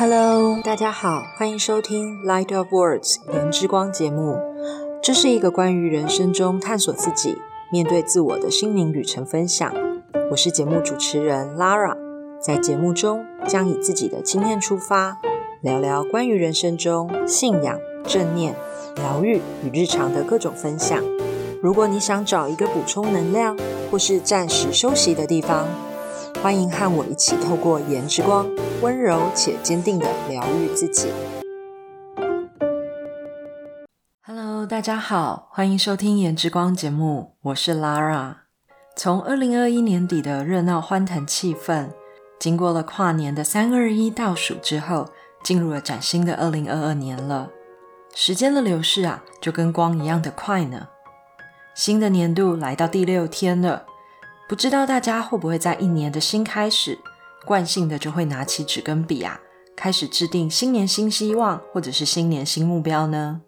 Hello，大家好，欢迎收听《Light of Words》言之光节目。这是一个关于人生中探索自己、面对自我的心灵旅程分享。我是节目主持人 Lara，在节目中将以自己的经验出发，聊聊关于人生中信仰、正念、疗愈与日常的各种分享。如果你想找一个补充能量或是暂时休息的地方，欢迎和我一起透过颜之光，温柔且坚定的疗愈自己。Hello，大家好，欢迎收听颜之光节目，我是 Lara。从二零二一年底的热闹欢腾气氛，经过了跨年的三二一倒数之后，进入了崭新的二零二二年了。时间的流逝啊，就跟光一样的快呢。新的年度来到第六天了。不知道大家会不会在一年的新开始，惯性的就会拿起纸跟笔啊，开始制定新年新希望或者是新年新目标呢？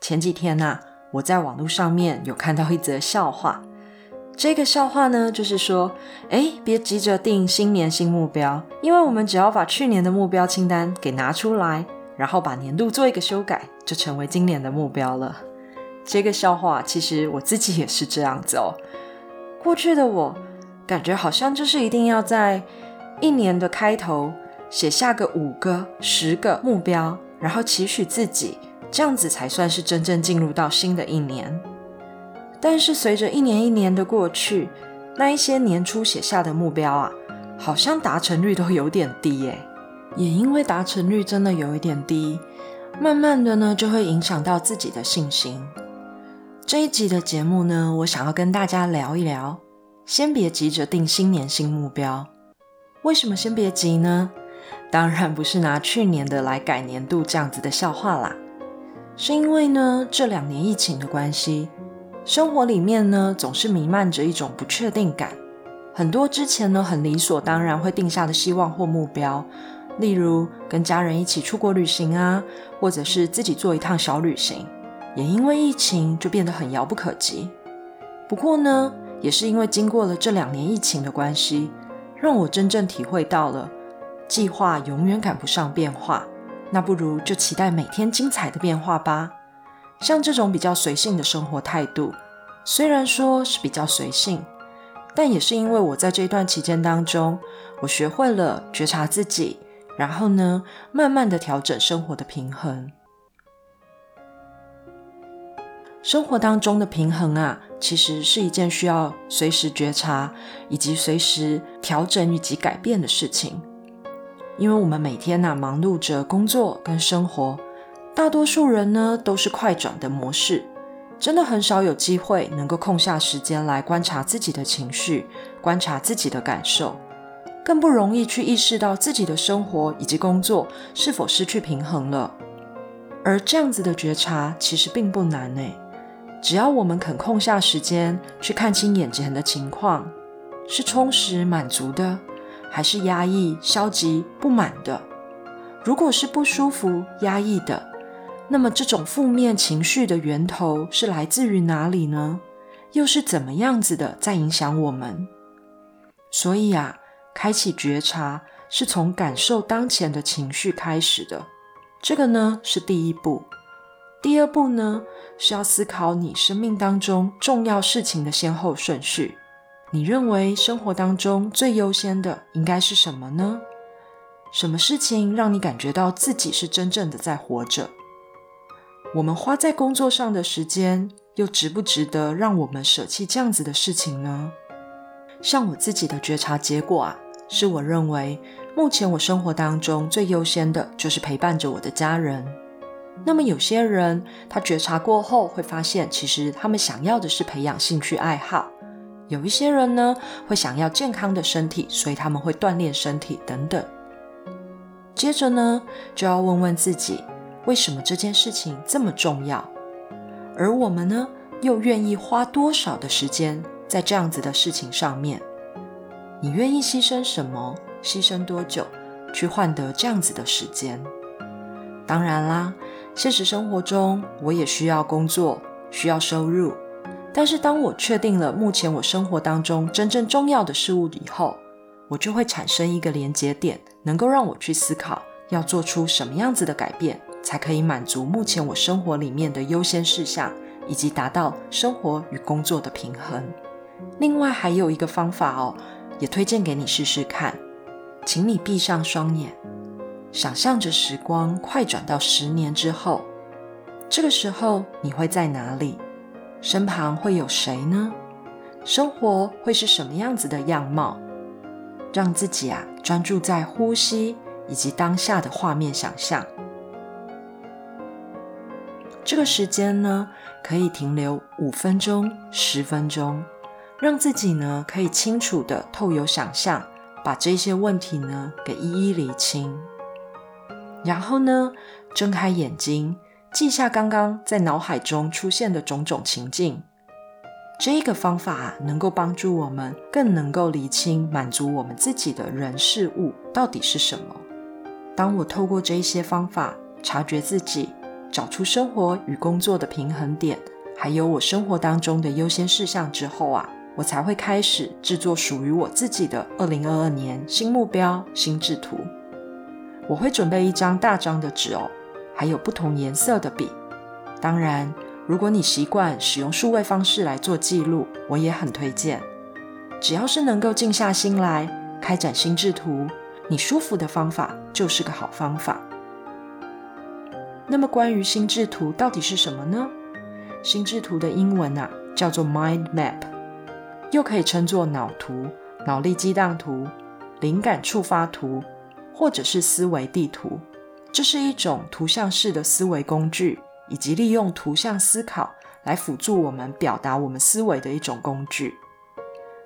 前几天呐，我在网络上面有看到一则笑话，这个笑话呢，就是说，哎，别急着定新年新目标，因为我们只要把去年的目标清单给拿出来，然后把年度做一个修改，就成为今年的目标了。这个笑话其实我自己也是这样子哦。过去的我感觉好像就是一定要在一年的开头写下个五个、十个目标，然后期许自己，这样子才算是真正进入到新的一年。但是随着一年一年的过去，那一些年初写下的目标啊，好像达成率都有点低耶。也因为达成率真的有一点低，慢慢的呢就会影响到自己的信心。这一集的节目呢，我想要跟大家聊一聊。先别急着定新年新目标。为什么先别急呢？当然不是拿去年的来改年度这样子的笑话啦。是因为呢，这两年疫情的关系，生活里面呢总是弥漫着一种不确定感。很多之前呢很理所当然会定下的希望或目标，例如跟家人一起出国旅行啊，或者是自己做一趟小旅行。也因为疫情，就变得很遥不可及。不过呢，也是因为经过了这两年疫情的关系，让我真正体会到了计划永远赶不上变化。那不如就期待每天精彩的变化吧。像这种比较随性的生活态度，虽然说是比较随性，但也是因为我在这段期间当中，我学会了觉察自己，然后呢，慢慢的调整生活的平衡。生活当中的平衡啊，其实是一件需要随时觉察以及随时调整以及改变的事情。因为我们每天呐忙碌着工作跟生活，大多数人呢都是快转的模式，真的很少有机会能够空下时间来观察自己的情绪，观察自己的感受，更不容易去意识到自己的生活以及工作是否失去平衡了。而这样子的觉察其实并不难诶。只要我们肯空下时间去看清眼前的情况，是充实满足的，还是压抑消极不满的？如果是不舒服压抑的，那么这种负面情绪的源头是来自于哪里呢？又是怎么样子的在影响我们？所以啊，开启觉察是从感受当前的情绪开始的，这个呢是第一步。第二步呢，是要思考你生命当中重要事情的先后顺序。你认为生活当中最优先的应该是什么呢？什么事情让你感觉到自己是真正的在活着？我们花在工作上的时间，又值不值得让我们舍弃这样子的事情呢？像我自己的觉察结果啊，是我认为目前我生活当中最优先的就是陪伴着我的家人。那么有些人，他觉察过后会发现，其实他们想要的是培养兴趣爱好；有一些人呢，会想要健康的身体，所以他们会锻炼身体等等。接着呢，就要问问自己，为什么这件事情这么重要？而我们呢，又愿意花多少的时间在这样子的事情上面？你愿意牺牲什么？牺牲多久，去换得这样子的时间？当然啦。现实生活中，我也需要工作，需要收入。但是，当我确定了目前我生活当中真正重要的事物以后，我就会产生一个连接点，能够让我去思考要做出什么样子的改变，才可以满足目前我生活里面的优先事项，以及达到生活与工作的平衡。另外还有一个方法哦，也推荐给你试试看，请你闭上双眼，想象着时光快转到十年之后，这个时候你会在哪里？身旁会有谁呢？生活会是什么样子的样貌？让自己啊专注在呼吸以及当下的画面想象。这个时间呢，可以停留五分钟、十分钟。让自己呢可以清楚的透有想象，把这些问题呢给一一理清。然后呢，睁开眼睛，记下刚刚在脑海中出现的种种情境。这个方法能够帮助我们更能够理清满足我们自己的人事物到底是什么。当我透过这一些方法察觉自己，找出生活与工作的平衡点，还有我生活当中的优先事项之后啊。我才会开始制作属于我自己的二零二二年新目标新制图。我会准备一张大张的纸哦，还有不同颜色的笔。当然，如果你习惯使用数位方式来做记录，我也很推荐。只要是能够静下心来开展心智图，你舒服的方法就是个好方法。那么，关于心智图到底是什么呢？心智图的英文啊叫做 Mind Map。又可以称作脑图、脑力激荡图、灵感触发图，或者是思维地图。这是一种图像式的思维工具，以及利用图像思考来辅助我们表达我们思维的一种工具。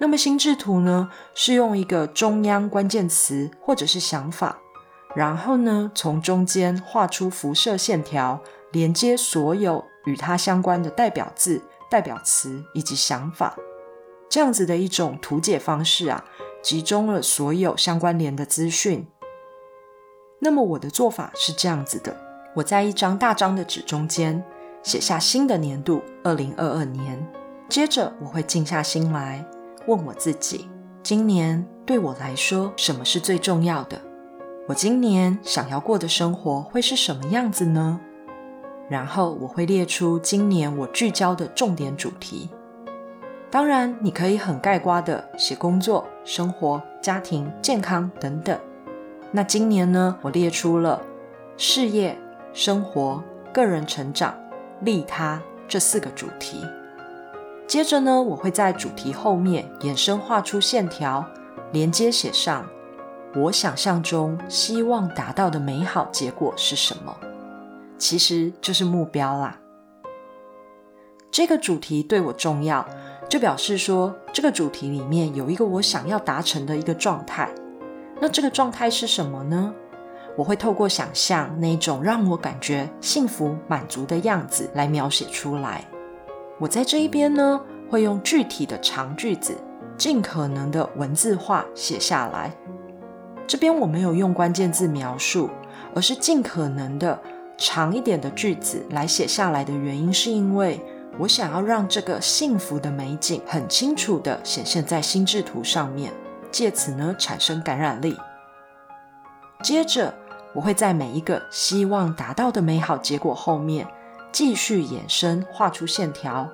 那么心智图呢，是用一个中央关键词或者是想法，然后呢从中间画出辐射线条，连接所有与它相关的代表字、代表词以及想法。这样子的一种图解方式啊，集中了所有相关联的资讯。那么我的做法是这样子的：我在一张大张的纸中间写下新的年度二零二二年，接着我会静下心来问我自己，今年对我来说什么是最重要的？我今年想要过的生活会是什么样子呢？然后我会列出今年我聚焦的重点主题。当然，你可以很概括的写工作、生活、家庭、健康等等。那今年呢，我列出了事业、生活、个人成长、利他这四个主题。接着呢，我会在主题后面衍生画出线条，连接写上我想象中希望达到的美好结果是什么，其实就是目标啦。这个主题对我重要。就表示说，这个主题里面有一个我想要达成的一个状态。那这个状态是什么呢？我会透过想象那种让我感觉幸福满足的样子来描写出来。我在这一边呢，会用具体的长句子，尽可能的文字化写下来。这边我没有用关键字描述，而是尽可能的长一点的句子来写下来的原因，是因为。我想要让这个幸福的美景很清楚的显现在心智图上面，借此呢产生感染力。接着，我会在每一个希望达到的美好结果后面，继续衍生画出线条，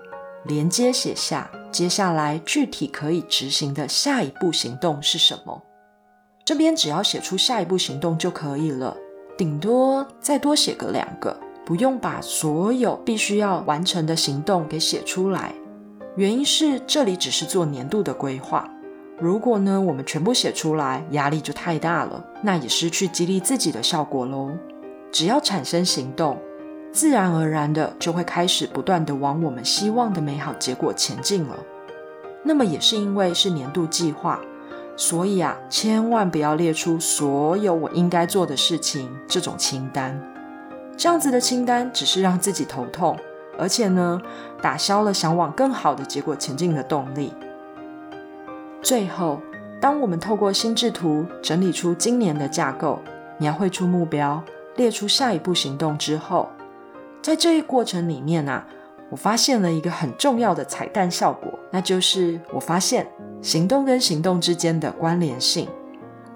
连接写下接下来具体可以执行的下一步行动是什么。这边只要写出下一步行动就可以了，顶多再多写个两个。不用把所有必须要完成的行动给写出来，原因是这里只是做年度的规划。如果呢我们全部写出来，压力就太大了，那也失去激励自己的效果喽。只要产生行动，自然而然的就会开始不断的往我们希望的美好结果前进了。那么也是因为是年度计划，所以啊，千万不要列出所有我应该做的事情这种清单。这样子的清单只是让自己头痛，而且呢，打消了想往更好的结果前进的动力。最后，当我们透过心智图整理出今年的架构，描绘出目标，列出下一步行动之后，在这一过程里面啊，我发现了一个很重要的彩蛋效果，那就是我发现行动跟行动之间的关联性。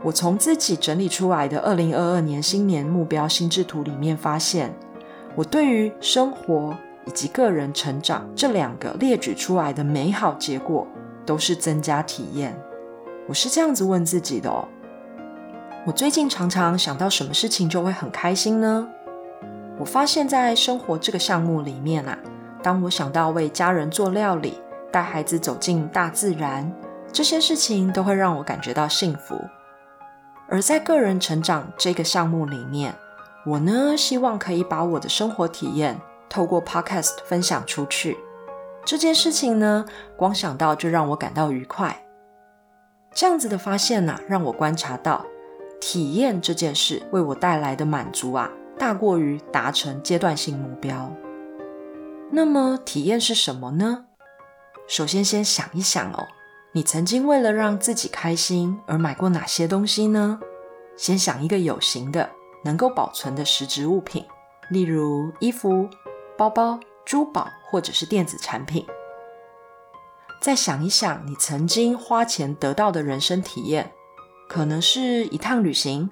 我从自己整理出来的二零二二年新年目标心智图里面发现，我对于生活以及个人成长这两个列举出来的美好结果，都是增加体验。我是这样子问自己的哦。我最近常常想到什么事情就会很开心呢？我发现，在生活这个项目里面啊，当我想到为家人做料理、带孩子走进大自然，这些事情都会让我感觉到幸福。而在个人成长这个项目里面，我呢希望可以把我的生活体验透过 Podcast 分享出去。这件事情呢，光想到就让我感到愉快。这样子的发现呢，让我观察到体验这件事为我带来的满足啊。大过于达成阶段性目标。那么体验是什么呢？首先，先想一想哦，你曾经为了让自己开心而买过哪些东西呢？先想一个有形的、能够保存的实质物品，例如衣服、包包、珠宝或者是电子产品。再想一想你曾经花钱得到的人生体验，可能是一趟旅行，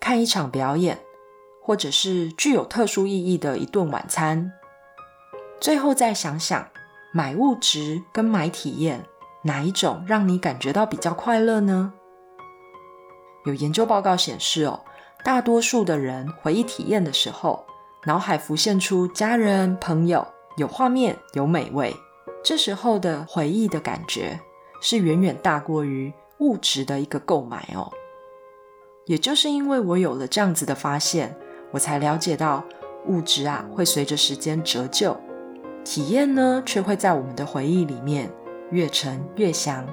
看一场表演。或者是具有特殊意义的一顿晚餐。最后再想想，买物质跟买体验，哪一种让你感觉到比较快乐呢？有研究报告显示，哦，大多数的人回忆体验的时候，脑海浮现出家人、朋友，有画面、有美味，这时候的回忆的感觉是远远大过于物质的一个购买哦。也就是因为我有了这样子的发现。我才了解到，物质啊会随着时间折旧，体验呢却会在我们的回忆里面越沉越香。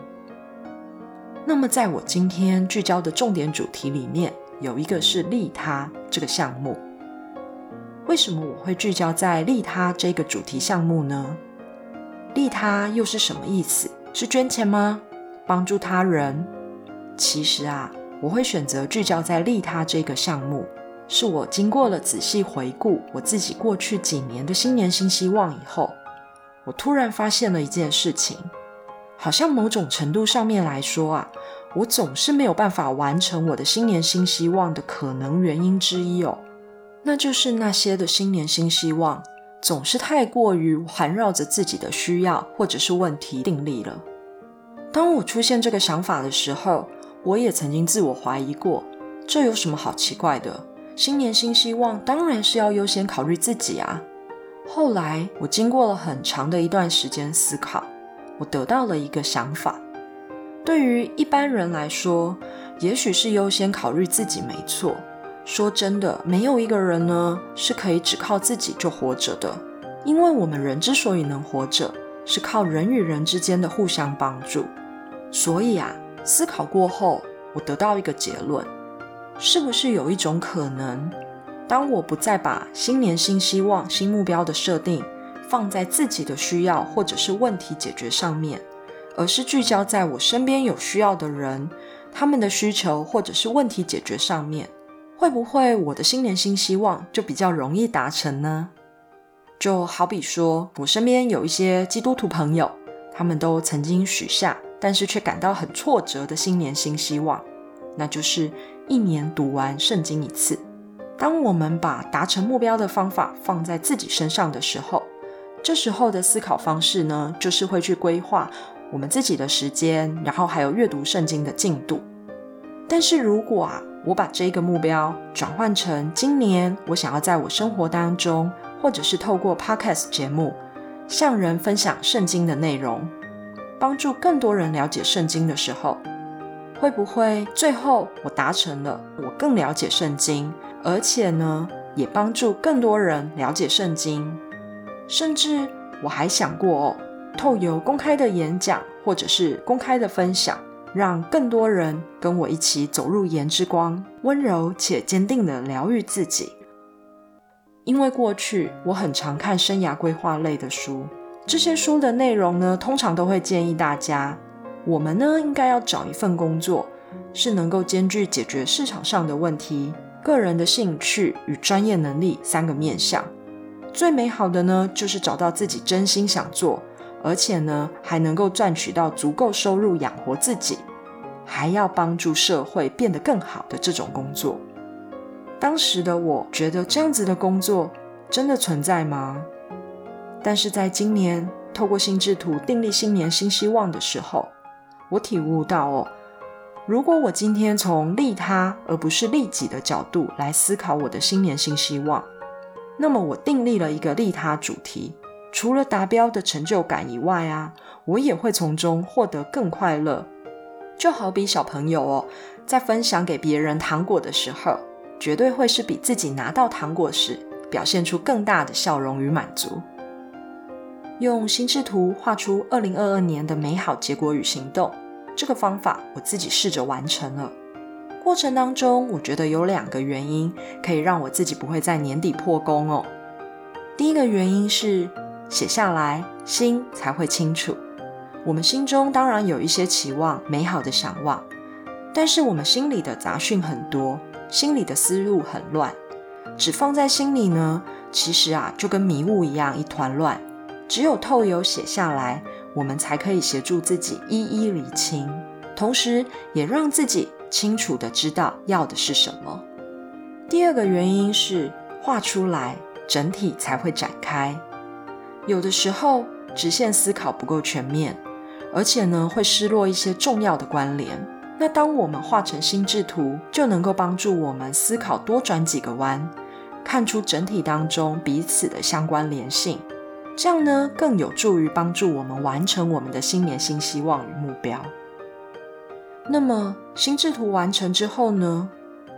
那么，在我今天聚焦的重点主题里面，有一个是利他这个项目。为什么我会聚焦在利他这个主题项目呢？利他又是什么意思？是捐钱吗？帮助他人？其实啊，我会选择聚焦在利他这个项目。是我经过了仔细回顾我自己过去几年的新年新希望以后，我突然发现了一件事情，好像某种程度上面来说啊，我总是没有办法完成我的新年新希望的可能原因之一哦，那就是那些的新年新希望总是太过于环绕着自己的需要或者是问题定立了。当我出现这个想法的时候，我也曾经自我怀疑过，这有什么好奇怪的？新年新希望，当然是要优先考虑自己啊。后来我经过了很长的一段时间思考，我得到了一个想法：对于一般人来说，也许是优先考虑自己没错。说真的，没有一个人呢是可以只靠自己就活着的，因为我们人之所以能活着，是靠人与人之间的互相帮助。所以啊，思考过后，我得到一个结论。是不是有一种可能，当我不再把新年新希望、新目标的设定放在自己的需要或者是问题解决上面，而是聚焦在我身边有需要的人、他们的需求或者是问题解决上面，会不会我的新年新希望就比较容易达成呢？就好比说我身边有一些基督徒朋友，他们都曾经许下，但是却感到很挫折的新年新希望，那就是。一年读完圣经一次。当我们把达成目标的方法放在自己身上的时候，这时候的思考方式呢，就是会去规划我们自己的时间，然后还有阅读圣经的进度。但是如果啊，我把这个目标转换成今年我想要在我生活当中，或者是透过 Podcast 节目向人分享圣经的内容，帮助更多人了解圣经的时候。会不会最后我达成了，我更了解圣经，而且呢，也帮助更多人了解圣经。甚至我还想过哦，透由公开的演讲或者是公开的分享，让更多人跟我一起走入颜之光，温柔且坚定的疗愈自己。因为过去我很常看生涯规划类的书，这些书的内容呢，通常都会建议大家。我们呢，应该要找一份工作，是能够兼具解决市场上的问题、个人的兴趣与专业能力三个面向。最美好的呢，就是找到自己真心想做，而且呢，还能够赚取到足够收入养活自己。还要帮助社会变得更好的这种工作。当时的我觉得这样子的工作真的存在吗？但是在今年透过心智图订立新年新希望的时候，我体悟到哦，如果我今天从利他而不是利己的角度来思考我的新年新希望，那么我订立了一个利他主题，除了达标的成就感以外啊，我也会从中获得更快乐。就好比小朋友哦，在分享给别人糖果的时候。绝对会是比自己拿到糖果时表现出更大的笑容与满足。用心智图画出二零二二年的美好结果与行动，这个方法我自己试着完成了。过程当中，我觉得有两个原因可以让我自己不会在年底破功哦。第一个原因是写下来，心才会清楚。我们心中当然有一些期望、美好的想望，但是我们心里的杂讯很多。心里的思路很乱，只放在心里呢，其实啊就跟迷雾一样一团乱。只有透油写下来，我们才可以协助自己一一理清，同时也让自己清楚的知道要的是什么。第二个原因是画出来，整体才会展开。有的时候直线思考不够全面，而且呢会失落一些重要的关联。那当我们画成心智图，就能够帮助我们思考多转几个弯，看出整体当中彼此的相关联性。这样呢，更有助于帮助我们完成我们的新年新希望与目标。那么心智图完成之后呢？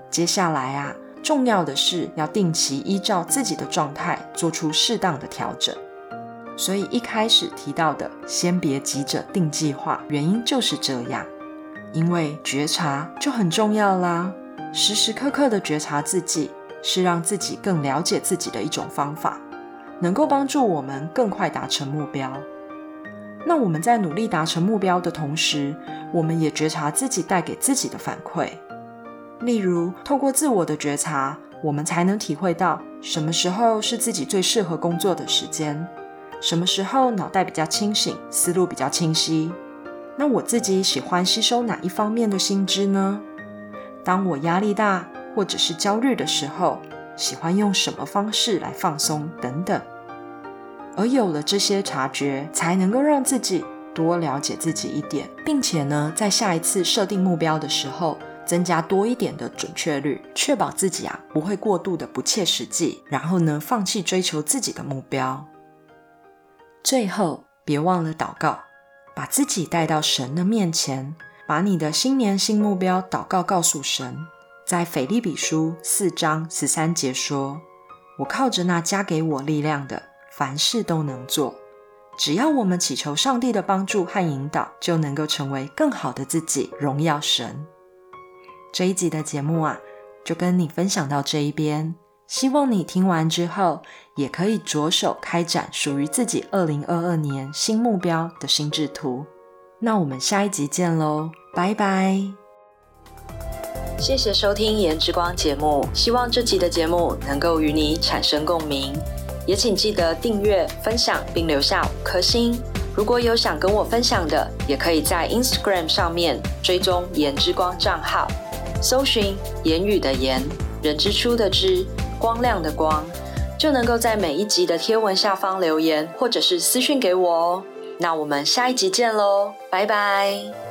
接下来啊，重要的是要定期依照自己的状态做出适当的调整。所以一开始提到的，先别急着定计划，原因就是这样。因为觉察就很重要啦，时时刻刻的觉察自己，是让自己更了解自己的一种方法，能够帮助我们更快达成目标。那我们在努力达成目标的同时，我们也觉察自己带给自己的反馈。例如，透过自我的觉察，我们才能体会到什么时候是自己最适合工作的时间，什么时候脑袋比较清醒，思路比较清晰。那我自己喜欢吸收哪一方面的新知呢？当我压力大或者是焦虑的时候，喜欢用什么方式来放松等等。而有了这些察觉，才能够让自己多了解自己一点，并且呢，在下一次设定目标的时候，增加多一点的准确率，确保自己啊不会过度的不切实际，然后呢，放弃追求自己的目标。最后，别忘了祷告。把自己带到神的面前，把你的新年新目标祷告告诉神。在腓利比书四章十三节说：“我靠着那加给我力量的，凡事都能做。”只要我们祈求上帝的帮助和引导，就能够成为更好的自己，荣耀神。这一集的节目啊，就跟你分享到这一边。希望你听完之后，也可以着手开展属于自己二零二二年新目标的心智图。那我们下一集见喽，拜拜！谢谢收听颜之光节目，希望这集的节目能够与你产生共鸣，也请记得订阅、分享并留下五颗星。如果有想跟我分享的，也可以在 Instagram 上面追踪颜之光账号，搜寻言语的言，人之初的之。光亮的光，就能够在每一集的贴文下方留言，或者是私讯给我哦。那我们下一集见喽，拜拜。